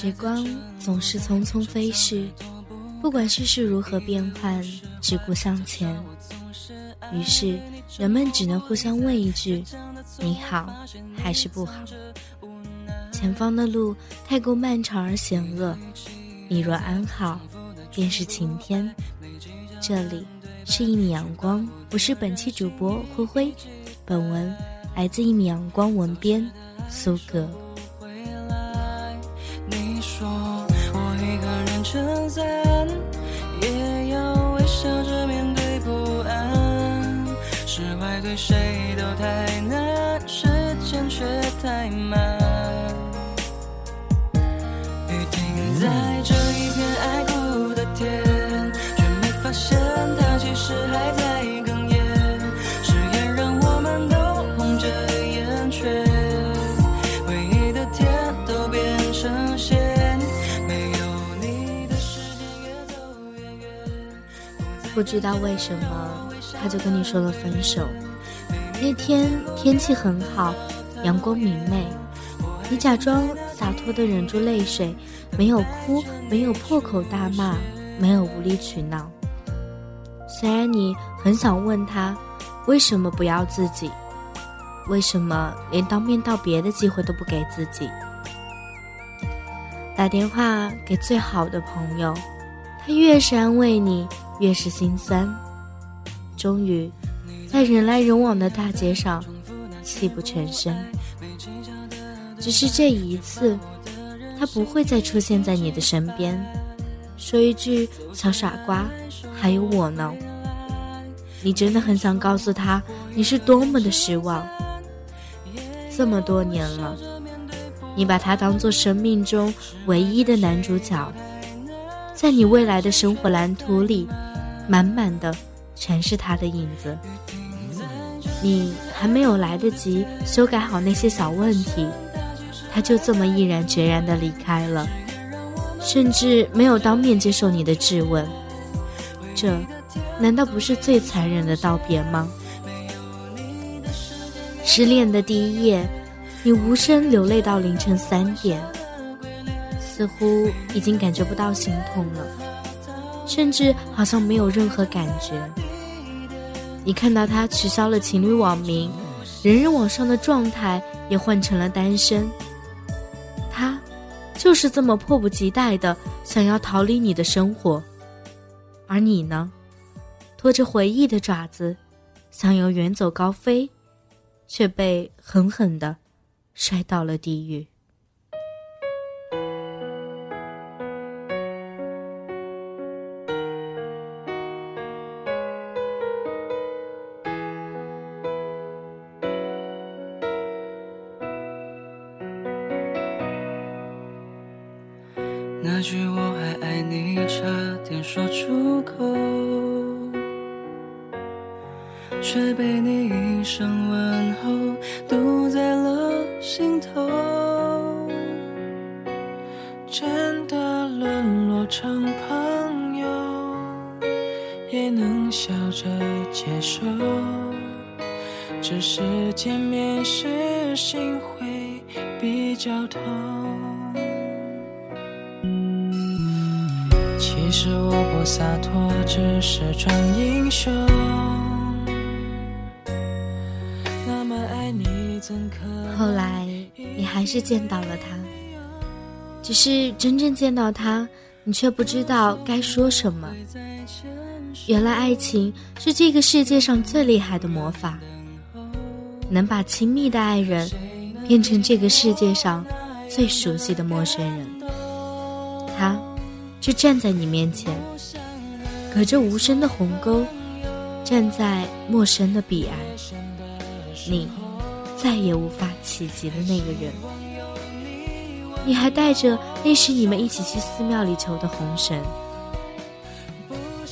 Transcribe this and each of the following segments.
时光总是匆匆飞逝，不管世事如何变幻，只顾向前。于是，人们只能互相问一句：“你好，还是不好？”前方的路太过漫长而险恶，你若安好，便是晴天。这里是一米阳光，我是本期主播灰灰。本文来自一米阳光文编苏格。释怀对谁都太难，时间却太慢。雨停在这一片爱哭的天，却没发现它其实还在哽咽。誓言让我们都红着眼圈，回忆的天都变成线。不知道为什么，他就跟你说了分手。那天天气很好，阳光明媚，你假装洒脱的忍住泪水，没有哭，没有破口大骂，没有无理取闹。虽然你很想问他，为什么不要自己？为什么连当面道别的机会都不给自己？打电话给最好的朋友，他越是安慰你。越是心酸，终于，在人来人往的大街上，泣不成声。只是这一次，他不会再出现在你的身边，说一句“小傻瓜”，还有我呢。你真的很想告诉他，你是多么的失望。这么多年了，你把他当做生命中唯一的男主角，在你未来的生活蓝图里。满满的全是他的影子，你还没有来得及修改好那些小问题，他就这么毅然决然的离开了，甚至没有当面接受你的质问。这难道不是最残忍的道别吗？失恋的第一夜，你无声流泪到凌晨三点，似乎已经感觉不到心痛了。甚至好像没有任何感觉。你看到他取消了情侣网名，人人网上的状态也换成了单身。他就是这么迫不及待的想要逃离你的生活，而你呢，拖着回忆的爪子，想要远走高飞，却被狠狠的摔到了地狱。差点说出口，却被你一声问候堵在了心头。真的沦落成朋友，也能笑着接受。只是见面时心会比较痛。其实我不洒脱，只是装英雄。那么爱你，怎可后来你还是见到了他，只是真正见到他，你却不知道该说什么。原来爱情是这个世界上最厉害的魔法。能把亲密的爱人变成这个世界上最熟悉的陌生人，就站在你面前，隔着无声的鸿沟，站在陌生的彼岸，你再也无法企及的那个人。你还带着那时你们一起去寺庙里求的红绳，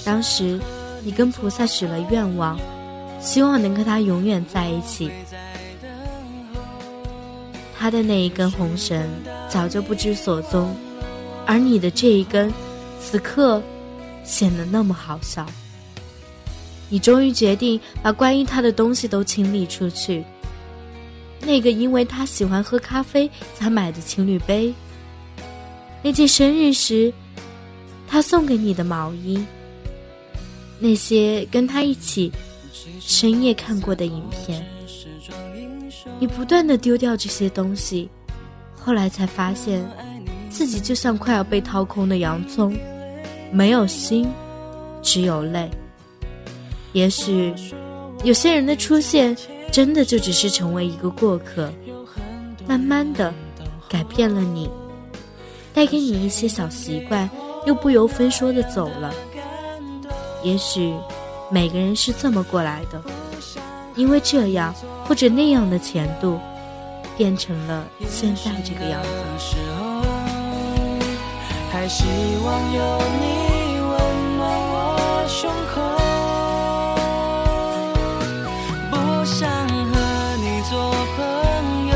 当时你跟菩萨许了愿望。希望能跟他永远在一起。他的那一根红绳早就不知所踪，而你的这一根，此刻显得那么好笑。你终于决定把关于他的东西都清理出去。那个因为他喜欢喝咖啡才买的情侣杯，那件生日时他送给你的毛衣，那些跟他一起。深夜看过的影片，你不断的丢掉这些东西，后来才发现，自己就像快要被掏空的洋葱，没有心，只有泪。也许，有些人的出现，真的就只是成为一个过客，慢慢的改变了你，带给你一些小习惯，又不由分说的走了。也许。每个人是这么过来的，因为这样或者那样的前度，变成了现在这个样子。还希望有你温暖我胸口，不想和你做朋友，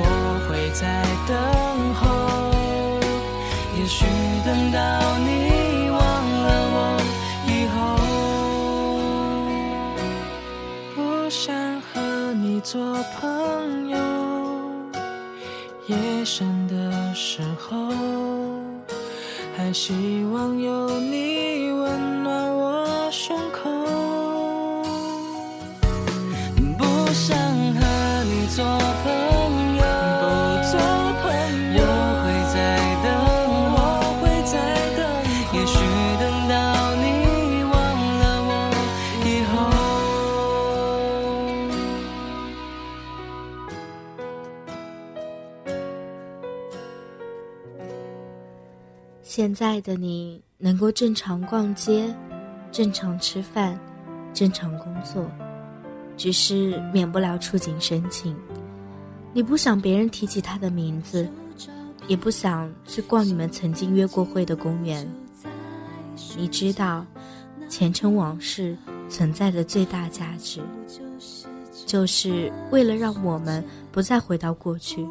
我会在等候，也许等到你忘了我以后，不想和你。做朋友，夜深的时候，还希望有你现在的你能够正常逛街、正常吃饭、正常工作，只是免不了触景生情。你不想别人提起他的名字，也不想去逛你们曾经约过会的公园。你知道，前尘往事存在的最大价值，就是为了让我们不再回到过去。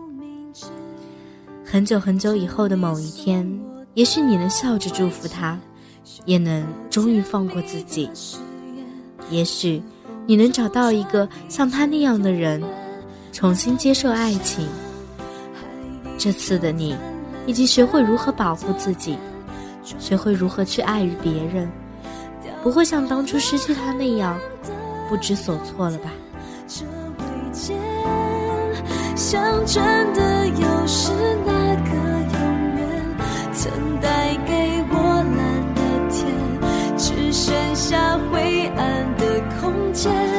很久很久以后的某一天。也许你能笑着祝福他，也能终于放过自己。也许你能找到一个像他那样的人，重新接受爱情。这次的你，已经学会如何保护自己，学会如何去爱与别人，不会像当初失去他那样不知所措了吧？像真的有时那下灰暗的空间。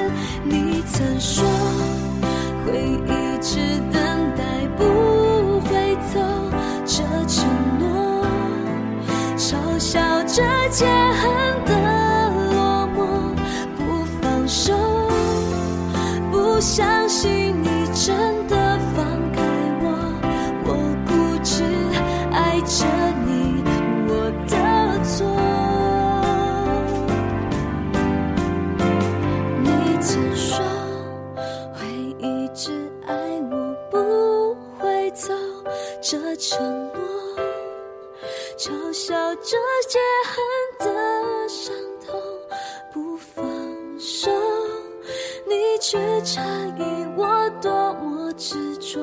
去诧异我多么执着，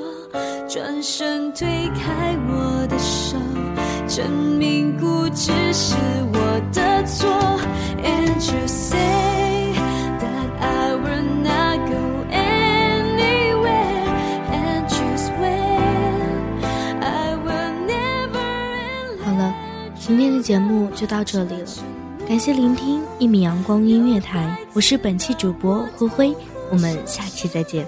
转身推开我的手，证明固执是我的错。And you say that I will not go anywhere, and you swear I will never. 好了，今天的节目就到这里了，感谢聆听一米阳光音乐台，我是本期主播灰灰，我们下期再见。